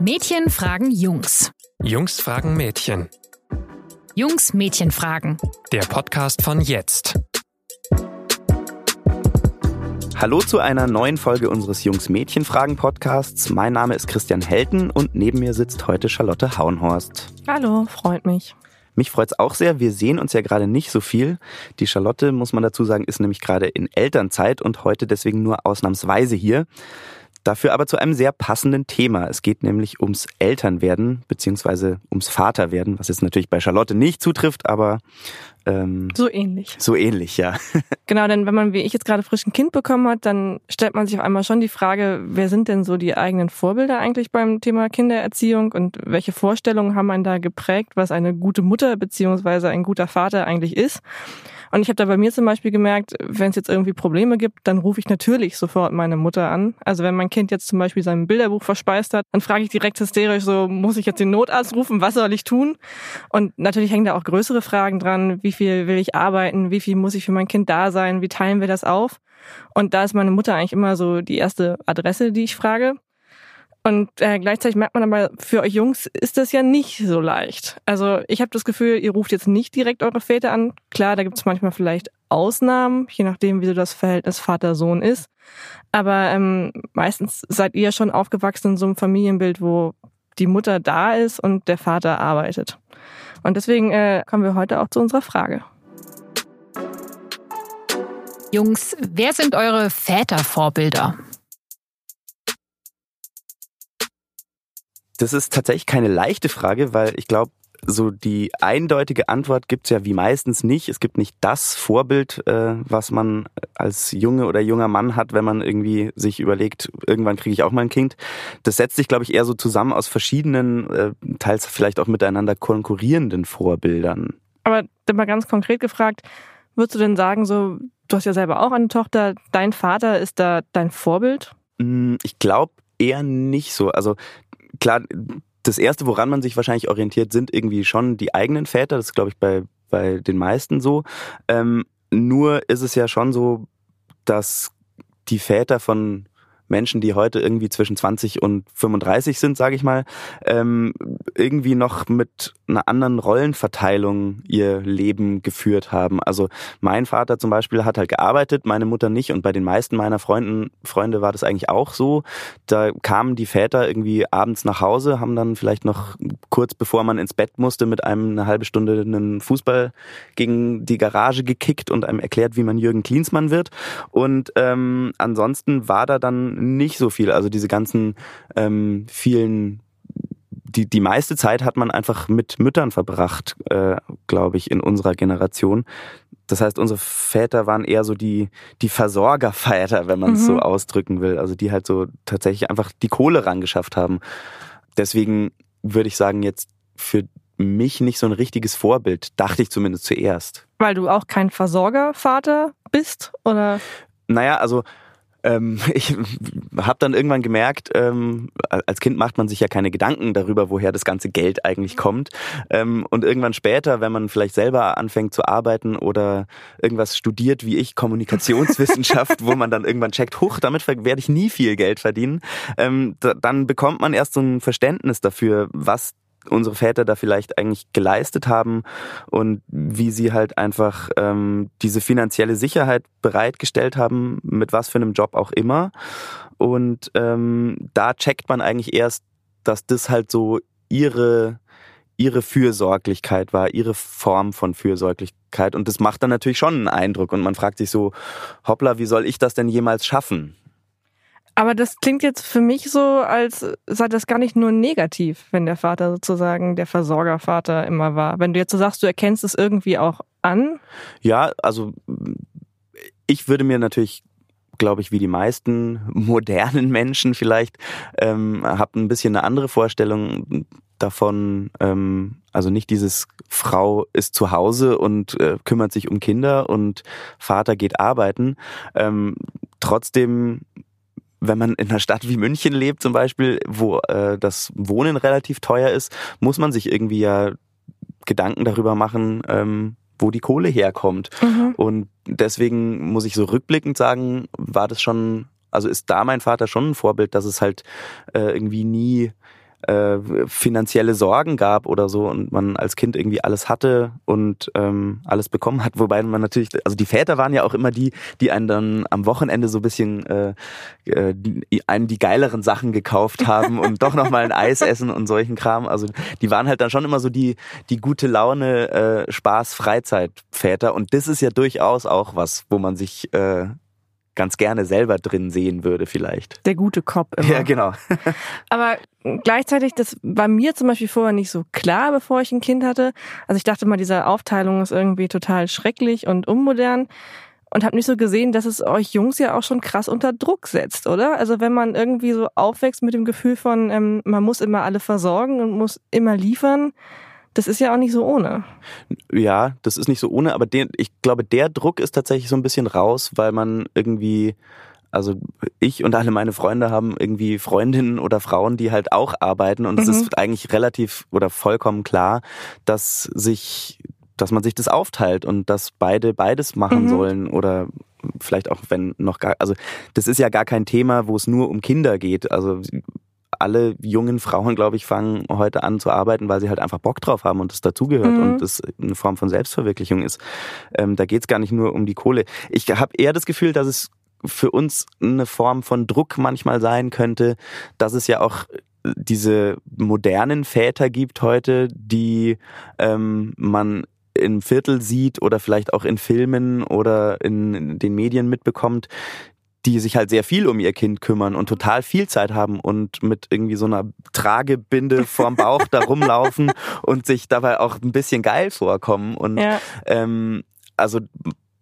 Mädchen fragen Jungs. Jungs fragen Mädchen. Jungs Mädchen fragen. Der Podcast von jetzt. Hallo zu einer neuen Folge unseres Jungs Mädchen Fragen Podcasts. Mein Name ist Christian Helten und neben mir sitzt heute Charlotte Hauenhorst. Hallo, freut mich. Mich freut es auch sehr. Wir sehen uns ja gerade nicht so viel. Die Charlotte, muss man dazu sagen, ist nämlich gerade in Elternzeit und heute deswegen nur ausnahmsweise hier. Dafür aber zu einem sehr passenden Thema. Es geht nämlich ums Elternwerden beziehungsweise ums Vaterwerden, was jetzt natürlich bei Charlotte nicht zutrifft, aber ähm, so ähnlich. So ähnlich, ja. genau, denn wenn man wie ich jetzt gerade frisch ein Kind bekommen hat, dann stellt man sich auf einmal schon die Frage, wer sind denn so die eigenen Vorbilder eigentlich beim Thema Kindererziehung und welche Vorstellungen haben einen da geprägt, was eine gute Mutter beziehungsweise ein guter Vater eigentlich ist? Und ich habe da bei mir zum Beispiel gemerkt, wenn es jetzt irgendwie Probleme gibt, dann rufe ich natürlich sofort meine Mutter an. Also wenn mein Kind jetzt zum Beispiel sein Bilderbuch verspeist hat, dann frage ich direkt hysterisch so, muss ich jetzt den Notarzt rufen? Was soll ich tun? Und natürlich hängen da auch größere Fragen dran. Wie viel will ich arbeiten? Wie viel muss ich für mein Kind da sein? Wie teilen wir das auf? Und da ist meine Mutter eigentlich immer so die erste Adresse, die ich frage. Und äh, gleichzeitig merkt man aber, für euch Jungs ist das ja nicht so leicht. Also ich habe das Gefühl, ihr ruft jetzt nicht direkt eure Väter an. Klar, da gibt es manchmal vielleicht Ausnahmen, je nachdem, wie so das Verhältnis Vater-Sohn ist. Aber ähm, meistens seid ihr schon aufgewachsen in so einem Familienbild, wo die Mutter da ist und der Vater arbeitet. Und deswegen äh, kommen wir heute auch zu unserer Frage. Jungs, wer sind eure Vätervorbilder? Das ist tatsächlich keine leichte Frage, weil ich glaube, so die eindeutige Antwort gibt's ja wie meistens nicht. Es gibt nicht das Vorbild, äh, was man als Junge oder junger Mann hat, wenn man irgendwie sich überlegt, irgendwann kriege ich auch mal ein Kind. Das setzt sich, glaube ich, eher so zusammen aus verschiedenen, äh, teils vielleicht auch miteinander konkurrierenden Vorbildern. Aber mal ganz konkret gefragt, würdest du denn sagen, so, du hast ja selber auch eine Tochter, dein Vater ist da dein Vorbild? Mm, ich glaube eher nicht so. Also klar, das Erste, woran man sich wahrscheinlich orientiert, sind irgendwie schon die eigenen Väter. Das ist, glaube ich, bei, bei den meisten so. Ähm, nur ist es ja schon so, dass die Väter von Menschen, die heute irgendwie zwischen 20 und 35 sind, sage ich mal, ähm, irgendwie noch mit einer anderen Rollenverteilung ihr Leben geführt haben. Also mein Vater zum Beispiel hat halt gearbeitet, meine Mutter nicht und bei den meisten meiner Freunden, Freunde war das eigentlich auch so. Da kamen die Väter irgendwie abends nach Hause, haben dann vielleicht noch kurz bevor man ins Bett musste mit einem eine halbe Stunde einen Fußball gegen die Garage gekickt und einem erklärt, wie man Jürgen Klinsmann wird. Und ähm, ansonsten war da dann nicht so viel. Also diese ganzen ähm, vielen die, die meiste Zeit hat man einfach mit Müttern verbracht, äh, glaube ich, in unserer Generation. Das heißt, unsere Väter waren eher so die, die Versorgerväter, wenn man es mhm. so ausdrücken will. Also die halt so tatsächlich einfach die Kohle rangeschafft haben. Deswegen würde ich sagen, jetzt für mich nicht so ein richtiges Vorbild, dachte ich zumindest zuerst. Weil du auch kein Versorgervater bist, oder? Naja, also ähm, ich habe dann irgendwann gemerkt, ähm, als Kind macht man sich ja keine Gedanken darüber, woher das ganze Geld eigentlich kommt. Ähm, und irgendwann später, wenn man vielleicht selber anfängt zu arbeiten oder irgendwas studiert, wie ich, Kommunikationswissenschaft, wo man dann irgendwann checkt, huch, damit werde ich nie viel Geld verdienen, ähm, dann bekommt man erst so ein Verständnis dafür, was unsere Väter da vielleicht eigentlich geleistet haben und wie sie halt einfach ähm, diese finanzielle Sicherheit bereitgestellt haben, mit was für einem Job auch immer. Und ähm, da checkt man eigentlich erst, dass das halt so ihre ihre Fürsorglichkeit war, ihre Form von Fürsorglichkeit. Und das macht dann natürlich schon einen Eindruck. Und man fragt sich so, hoppla, wie soll ich das denn jemals schaffen? Aber das klingt jetzt für mich so, als sei das gar nicht nur negativ, wenn der Vater sozusagen der Versorgervater immer war. Wenn du jetzt so sagst, du erkennst es irgendwie auch an. Ja, also ich würde mir natürlich glaube ich, wie die meisten modernen Menschen vielleicht, ähm, habe ein bisschen eine andere Vorstellung davon, ähm, also nicht dieses Frau ist zu Hause und äh, kümmert sich um Kinder und Vater geht arbeiten. Ähm, trotzdem wenn man in einer Stadt wie München lebt zum Beispiel, wo äh, das Wohnen relativ teuer ist, muss man sich irgendwie ja Gedanken darüber machen, ähm, wo die Kohle herkommt. Mhm. Und deswegen muss ich so rückblickend sagen, war das schon, also ist da mein Vater schon ein Vorbild, dass es halt äh, irgendwie nie äh, finanzielle Sorgen gab oder so und man als Kind irgendwie alles hatte und ähm, alles bekommen hat, wobei man natürlich, also die Väter waren ja auch immer die, die einen dann am Wochenende so ein bisschen äh, äh, die, einen die geileren Sachen gekauft haben und doch nochmal ein Eis essen und solchen Kram. Also die waren halt dann schon immer so die, die gute Laune, äh, Spaß, Freizeitväter und das ist ja durchaus auch was, wo man sich äh, ganz gerne selber drin sehen würde vielleicht. Der gute Cop immer. Ja, genau. Aber gleichzeitig, das war mir zum Beispiel vorher nicht so klar, bevor ich ein Kind hatte. Also ich dachte mal, diese Aufteilung ist irgendwie total schrecklich und unmodern und habe nicht so gesehen, dass es euch Jungs ja auch schon krass unter Druck setzt, oder? Also wenn man irgendwie so aufwächst mit dem Gefühl von, ähm, man muss immer alle versorgen und muss immer liefern, das ist ja auch nicht so ohne. Ja, das ist nicht so ohne, aber den, ich glaube, der Druck ist tatsächlich so ein bisschen raus, weil man irgendwie, also ich und alle meine Freunde haben irgendwie Freundinnen oder Frauen, die halt auch arbeiten und mhm. es ist eigentlich relativ oder vollkommen klar, dass sich dass man sich das aufteilt und dass beide beides machen mhm. sollen oder vielleicht auch wenn noch gar also das ist ja gar kein Thema, wo es nur um Kinder geht. Also alle jungen Frauen, glaube ich, fangen heute an zu arbeiten, weil sie halt einfach Bock drauf haben und das dazugehört mhm. und das eine Form von Selbstverwirklichung ist. Ähm, da geht es gar nicht nur um die Kohle. Ich habe eher das Gefühl, dass es für uns eine Form von Druck manchmal sein könnte, dass es ja auch diese modernen Väter gibt heute, die ähm, man im Viertel sieht oder vielleicht auch in Filmen oder in den Medien mitbekommt, die sich halt sehr viel um ihr Kind kümmern und total viel Zeit haben und mit irgendwie so einer Tragebinde vorm Bauch da rumlaufen und sich dabei auch ein bisschen geil vorkommen. Und ja. ähm, also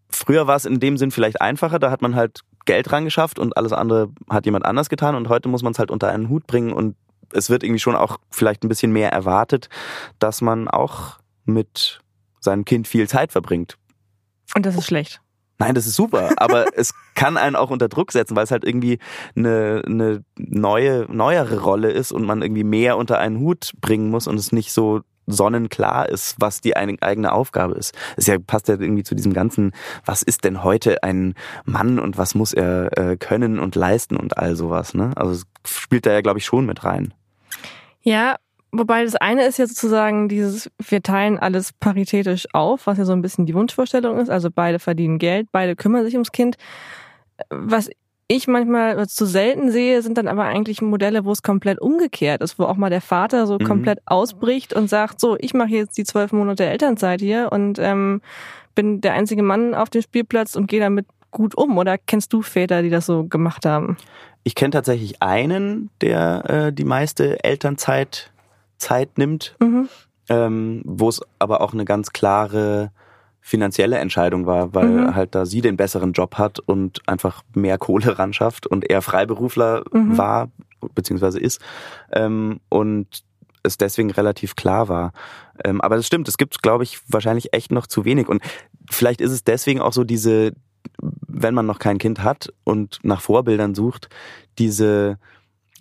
früher war es in dem Sinn vielleicht einfacher, da hat man halt Geld rangeschafft und alles andere hat jemand anders getan und heute muss man es halt unter einen Hut bringen und es wird irgendwie schon auch vielleicht ein bisschen mehr erwartet, dass man auch mit seinem Kind viel Zeit verbringt. Und das ist schlecht. Nein, das ist super, aber es kann einen auch unter Druck setzen, weil es halt irgendwie eine, eine neue, neuere Rolle ist und man irgendwie mehr unter einen Hut bringen muss und es nicht so sonnenklar ist, was die eigene Aufgabe ist. Es ja, passt ja irgendwie zu diesem ganzen, was ist denn heute ein Mann und was muss er äh, können und leisten und all sowas. Ne? Also es spielt da ja, glaube ich, schon mit rein. Ja, Wobei das eine ist ja sozusagen dieses, wir teilen alles paritätisch auf, was ja so ein bisschen die Wunschvorstellung ist. Also beide verdienen Geld, beide kümmern sich ums Kind. Was ich manchmal zu selten sehe, sind dann aber eigentlich Modelle, wo es komplett umgekehrt ist, wo auch mal der Vater so mhm. komplett ausbricht und sagt, so, ich mache jetzt die zwölf Monate Elternzeit hier und ähm, bin der einzige Mann auf dem Spielplatz und gehe damit gut um. Oder kennst du Väter, die das so gemacht haben? Ich kenne tatsächlich einen, der äh, die meiste Elternzeit Zeit nimmt, mhm. ähm, wo es aber auch eine ganz klare finanzielle Entscheidung war, weil mhm. halt da sie den besseren Job hat und einfach mehr Kohle ran schafft und er Freiberufler mhm. war, beziehungsweise ist, ähm, und es deswegen relativ klar war. Ähm, aber das stimmt, es gibt, glaube ich, wahrscheinlich echt noch zu wenig. Und vielleicht ist es deswegen auch so diese, wenn man noch kein Kind hat und nach Vorbildern sucht, diese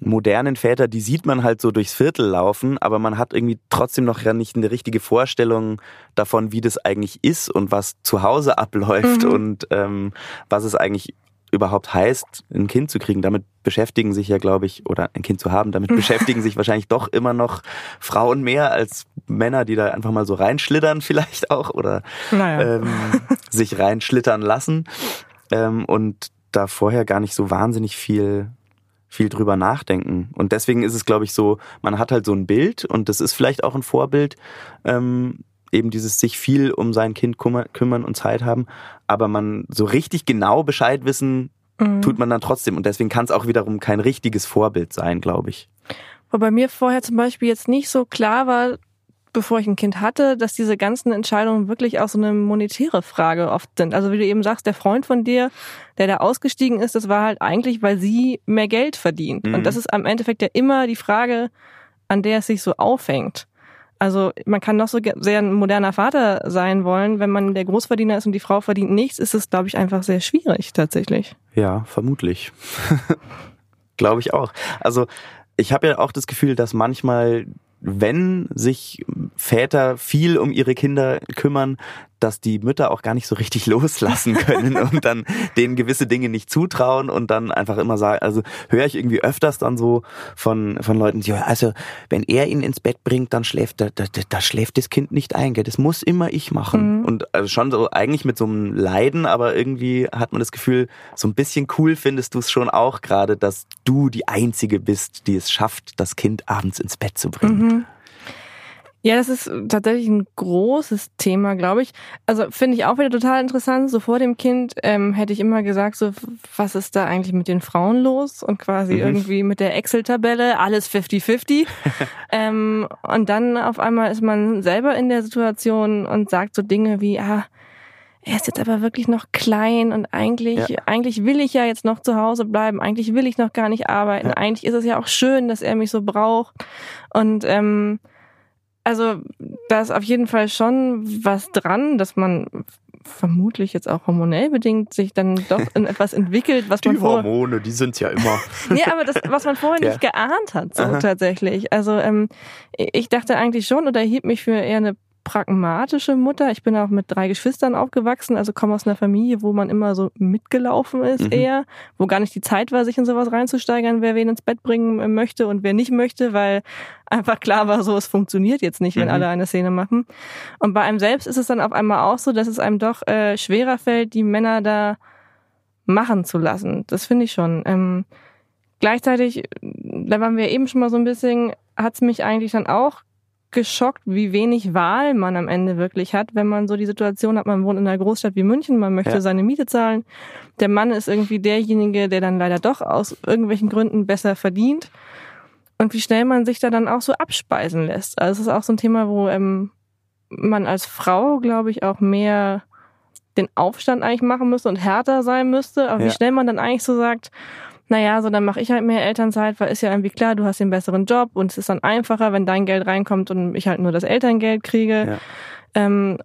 modernen Väter, die sieht man halt so durchs Viertel laufen, aber man hat irgendwie trotzdem noch ja nicht eine richtige Vorstellung davon, wie das eigentlich ist und was zu Hause abläuft mhm. und ähm, was es eigentlich überhaupt heißt, ein Kind zu kriegen. Damit beschäftigen sich ja, glaube ich, oder ein Kind zu haben, damit beschäftigen sich wahrscheinlich doch immer noch Frauen mehr als Männer, die da einfach mal so reinschlittern vielleicht auch oder naja. ähm, sich reinschlittern lassen ähm, und da vorher gar nicht so wahnsinnig viel viel drüber nachdenken. Und deswegen ist es, glaube ich, so, man hat halt so ein Bild und das ist vielleicht auch ein Vorbild, ähm, eben dieses sich viel um sein Kind kümmern und Zeit haben, aber man so richtig genau Bescheid wissen, mhm. tut man dann trotzdem. Und deswegen kann es auch wiederum kein richtiges Vorbild sein, glaube ich. Wobei mir vorher zum Beispiel jetzt nicht so klar war, bevor ich ein Kind hatte, dass diese ganzen Entscheidungen wirklich auch so eine monetäre Frage oft sind. Also wie du eben sagst, der Freund von dir, der da ausgestiegen ist, das war halt eigentlich, weil sie mehr Geld verdient. Mhm. Und das ist am Endeffekt ja immer die Frage, an der es sich so aufhängt. Also man kann noch so sehr ein moderner Vater sein wollen, wenn man der Großverdiener ist und die Frau verdient nichts, ist es, glaube ich, einfach sehr schwierig tatsächlich. Ja, vermutlich. glaube ich auch. Also ich habe ja auch das Gefühl, dass manchmal wenn sich Väter viel um ihre Kinder kümmern, dass die Mütter auch gar nicht so richtig loslassen können und dann denen gewisse Dinge nicht zutrauen und dann einfach immer sagen, also höre ich irgendwie öfters dann so von, von Leuten, die, also wenn er ihn ins Bett bringt, dann schläft, da, da, da schläft das Kind nicht ein, gell? das muss immer ich machen. Mhm. Und also schon so eigentlich mit so einem Leiden, aber irgendwie hat man das Gefühl, so ein bisschen cool findest du es schon auch gerade, dass du die Einzige bist, die es schafft, das Kind abends ins Bett zu bringen. Mhm. Ja, das ist tatsächlich ein großes Thema, glaube ich. Also finde ich auch wieder total interessant. So vor dem Kind ähm, hätte ich immer gesagt, so was ist da eigentlich mit den Frauen los? Und quasi mhm. irgendwie mit der Excel-Tabelle alles 50-50. ähm, und dann auf einmal ist man selber in der Situation und sagt so Dinge wie, ah, er ist jetzt aber wirklich noch klein und eigentlich, ja. eigentlich will ich ja jetzt noch zu Hause bleiben, eigentlich will ich noch gar nicht arbeiten, ja. eigentlich ist es ja auch schön, dass er mich so braucht. Und ähm, also da ist auf jeden Fall schon was dran, dass man vermutlich jetzt auch hormonell bedingt sich dann doch in etwas entwickelt, was die man vorher... Die Hormone, die sind ja immer. ja, aber das, was man vorher ja. nicht geahnt hat, so Aha. tatsächlich. Also ähm, ich dachte eigentlich schon oder hielt mich für eher eine pragmatische Mutter. Ich bin auch mit drei Geschwistern aufgewachsen, also komme aus einer Familie, wo man immer so mitgelaufen ist mhm. eher, wo gar nicht die Zeit war, sich in sowas reinzusteigern, wer wen ins Bett bringen äh, möchte und wer nicht möchte, weil einfach klar war, so es funktioniert jetzt nicht, wenn mhm. alle eine Szene machen. Und bei einem selbst ist es dann auf einmal auch so, dass es einem doch äh, schwerer fällt, die Männer da machen zu lassen. Das finde ich schon. Ähm, gleichzeitig, da waren wir eben schon mal so ein bisschen, hat es mich eigentlich dann auch geschockt, wie wenig Wahl man am Ende wirklich hat, wenn man so die Situation hat, man wohnt in einer Großstadt wie München, man möchte ja. seine Miete zahlen. Der Mann ist irgendwie derjenige, der dann leider doch aus irgendwelchen Gründen besser verdient. Und wie schnell man sich da dann auch so abspeisen lässt. Also es ist auch so ein Thema, wo ähm, man als Frau, glaube ich, auch mehr den Aufstand eigentlich machen müsste und härter sein müsste. Aber ja. wie schnell man dann eigentlich so sagt, naja, so dann mache ich halt mehr Elternzeit, weil ist ja irgendwie klar, du hast den besseren Job und es ist dann einfacher, wenn dein Geld reinkommt und ich halt nur das Elterngeld kriege. Ja. Ähm,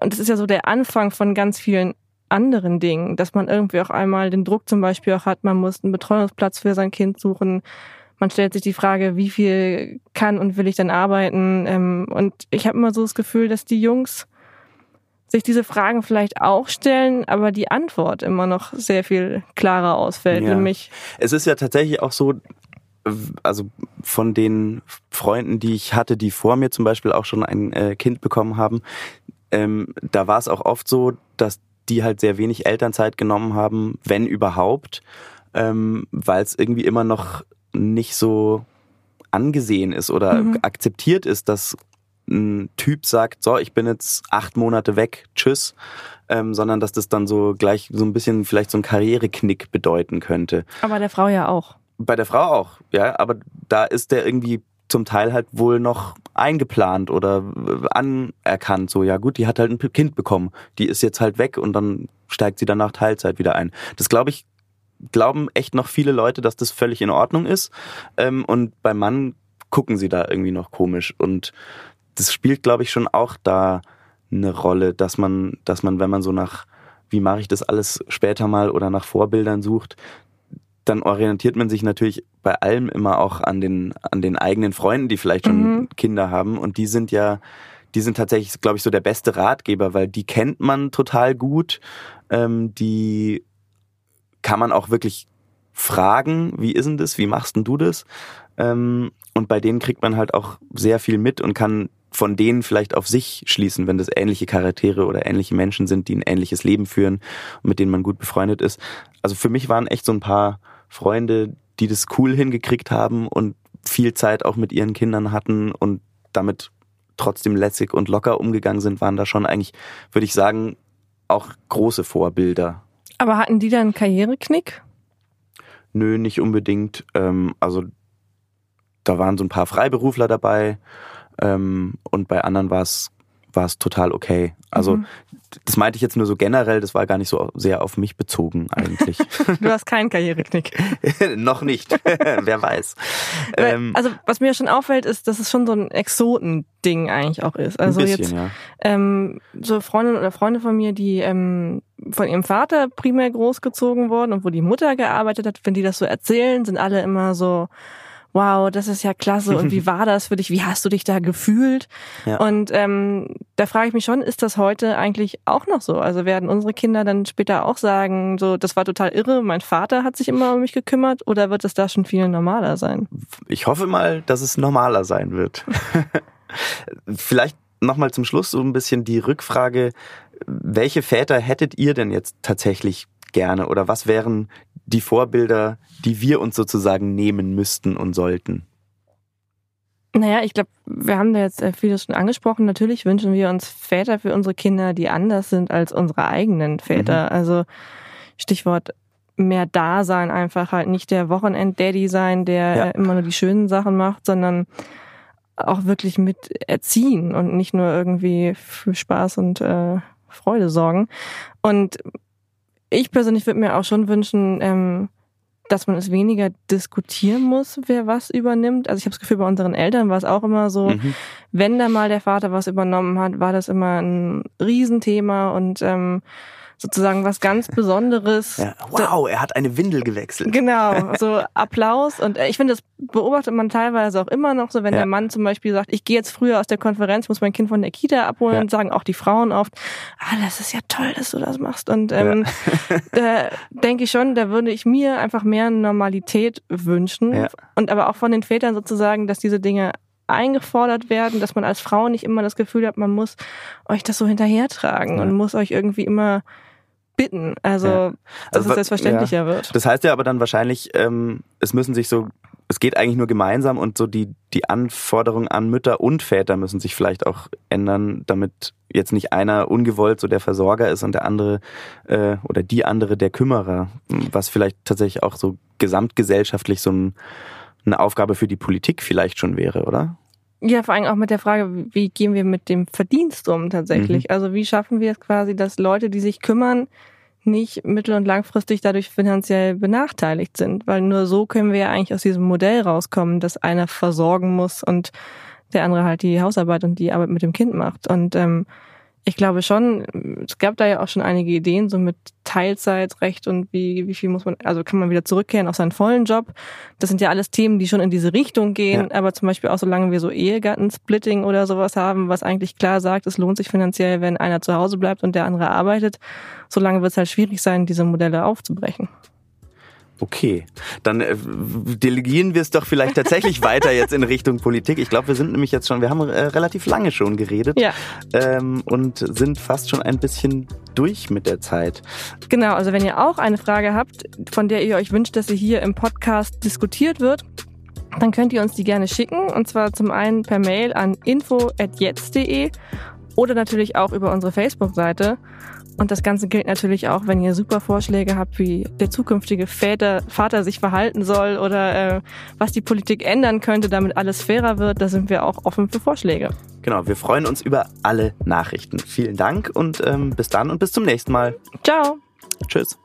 und es ist ja so der Anfang von ganz vielen anderen Dingen, dass man irgendwie auch einmal den Druck zum Beispiel auch hat, man muss einen Betreuungsplatz für sein Kind suchen. Man stellt sich die Frage, wie viel kann und will ich denn arbeiten? Ähm, und ich habe immer so das Gefühl, dass die Jungs sich diese Fragen vielleicht auch stellen, aber die Antwort immer noch sehr viel klarer ausfällt. Ja. Nämlich es ist ja tatsächlich auch so, also von den Freunden, die ich hatte, die vor mir zum Beispiel auch schon ein äh, Kind bekommen haben, ähm, da war es auch oft so, dass die halt sehr wenig Elternzeit genommen haben, wenn überhaupt, ähm, weil es irgendwie immer noch nicht so angesehen ist oder mhm. akzeptiert ist, dass ein Typ sagt, so, ich bin jetzt acht Monate weg, tschüss, ähm, sondern dass das dann so gleich so ein bisschen vielleicht so ein Karriereknick bedeuten könnte. Aber der Frau ja auch. Bei der Frau auch, ja, aber da ist der irgendwie zum Teil halt wohl noch eingeplant oder anerkannt. So, ja gut, die hat halt ein Kind bekommen. Die ist jetzt halt weg und dann steigt sie danach Teilzeit wieder ein. Das glaube ich, glauben echt noch viele Leute, dass das völlig in Ordnung ist. Ähm, und beim Mann gucken sie da irgendwie noch komisch. Und das spielt, glaube ich, schon auch da eine Rolle, dass man, dass man, wenn man so nach, wie mache ich das alles später mal oder nach Vorbildern sucht, dann orientiert man sich natürlich bei allem immer auch an den, an den eigenen Freunden, die vielleicht schon mhm. Kinder haben. Und die sind ja, die sind tatsächlich, glaube ich, so der beste Ratgeber, weil die kennt man total gut. Ähm, die kann man auch wirklich fragen, wie ist denn das, wie machst denn du das? Ähm, und bei denen kriegt man halt auch sehr viel mit und kann von denen vielleicht auf sich schließen, wenn das ähnliche Charaktere oder ähnliche Menschen sind, die ein ähnliches Leben führen und mit denen man gut befreundet ist. Also für mich waren echt so ein paar Freunde, die das cool hingekriegt haben und viel Zeit auch mit ihren Kindern hatten und damit trotzdem lässig und locker umgegangen sind, waren da schon eigentlich, würde ich sagen, auch große Vorbilder. Aber hatten die da einen Karriereknick? Nö, nicht unbedingt. Ähm, also da waren so ein paar Freiberufler dabei ähm, und bei anderen war es war es total okay. Also mhm. das meinte ich jetzt nur so generell, das war gar nicht so sehr auf mich bezogen eigentlich. du hast keinen Karriereknick. Noch nicht, wer weiß. Ähm, also was mir schon auffällt, ist, dass es schon so ein Exotending eigentlich auch ist. Also bisschen, jetzt ja. ähm, so Freundinnen oder Freunde von mir, die ähm, von ihrem Vater primär großgezogen wurden und wo die Mutter gearbeitet hat, wenn die das so erzählen, sind alle immer so wow, das ist ja klasse und wie war das für dich? Wie hast du dich da gefühlt? Ja. Und ähm, da frage ich mich schon, ist das heute eigentlich auch noch so? Also werden unsere Kinder dann später auch sagen, so, das war total irre, mein Vater hat sich immer um mich gekümmert oder wird es da schon viel normaler sein? Ich hoffe mal, dass es normaler sein wird. Vielleicht nochmal zum Schluss so ein bisschen die Rückfrage, welche Väter hättet ihr denn jetzt tatsächlich gerne oder was wären die Vorbilder, die wir uns sozusagen nehmen müssten und sollten? Naja, ich glaube, wir haben da jetzt äh, vieles schon angesprochen. Natürlich wünschen wir uns Väter für unsere Kinder, die anders sind als unsere eigenen Väter. Mhm. Also Stichwort mehr da sein, einfach halt nicht der Wochenend-Daddy sein, der ja. immer nur die schönen Sachen macht, sondern auch wirklich mit erziehen und nicht nur irgendwie für Spaß und äh, Freude sorgen. Und ich persönlich würde mir auch schon wünschen, ähm, dass man es weniger diskutieren muss, wer was übernimmt. Also ich habe das Gefühl, bei unseren Eltern war es auch immer so, mhm. wenn da mal der Vater was übernommen hat, war das immer ein Riesenthema und ähm, sozusagen was ganz Besonderes. Ja, wow, er hat eine Windel gewechselt. Genau, so Applaus. Und äh, ich finde, das beobachtet man teilweise auch immer noch so, wenn ja. der Mann zum Beispiel sagt, ich gehe jetzt früher aus der Konferenz, muss mein Kind von der Kita abholen ja. und sagen auch die Frauen oft, ah, das ist ja toll, dass du das machst. Und ähm, da denke ich schon, da würde ich mir einfach mehr Normalität wünschen. Und aber auch von den Vätern sozusagen, dass diese Dinge eingefordert werden, dass man als Frau nicht immer das Gefühl hat, man muss euch das so hinterhertragen ja. und muss euch irgendwie immer bitten. Also, ja. dass also, es selbstverständlicher ja. wird. Das heißt ja aber dann wahrscheinlich, ähm, es müssen sich so, es geht eigentlich nur gemeinsam und so die, die Anforderungen an Mütter und Väter müssen sich vielleicht auch ändern, damit jetzt nicht einer ungewollt so der Versorger ist und der andere äh, oder die andere der Kümmerer, was vielleicht tatsächlich auch so gesamtgesellschaftlich so ein, eine Aufgabe für die Politik vielleicht schon wäre, oder? Ja, vor allem auch mit der Frage, wie gehen wir mit dem Verdienst um tatsächlich? Mhm. Also wie schaffen wir es quasi, dass Leute, die sich kümmern, nicht mittel- und langfristig dadurch finanziell benachteiligt sind? Weil nur so können wir ja eigentlich aus diesem Modell rauskommen, dass einer versorgen muss und der andere halt die Hausarbeit und die Arbeit mit dem Kind macht. Und ähm, ich glaube schon, es gab da ja auch schon einige Ideen, so mit Teilzeitrecht und wie, wie viel muss man, also kann man wieder zurückkehren auf seinen vollen Job. Das sind ja alles Themen, die schon in diese Richtung gehen, ja. aber zum Beispiel auch solange wir so Ehegattensplitting oder sowas haben, was eigentlich klar sagt, es lohnt sich finanziell, wenn einer zu Hause bleibt und der andere arbeitet, solange wird es halt schwierig sein, diese Modelle aufzubrechen. Okay, dann äh, delegieren wir es doch vielleicht tatsächlich weiter jetzt in Richtung Politik. Ich glaube, wir sind nämlich jetzt schon, wir haben äh, relativ lange schon geredet ja. ähm, und sind fast schon ein bisschen durch mit der Zeit. Genau, also wenn ihr auch eine Frage habt, von der ihr euch wünscht, dass sie hier im Podcast diskutiert wird, dann könnt ihr uns die gerne schicken und zwar zum einen per Mail an info@jetzt.de oder natürlich auch über unsere Facebook-Seite. Und das Ganze gilt natürlich auch, wenn ihr super Vorschläge habt, wie der zukünftige Väter, Vater sich verhalten soll oder äh, was die Politik ändern könnte, damit alles fairer wird. Da sind wir auch offen für Vorschläge. Genau, wir freuen uns über alle Nachrichten. Vielen Dank und ähm, bis dann und bis zum nächsten Mal. Ciao. Tschüss.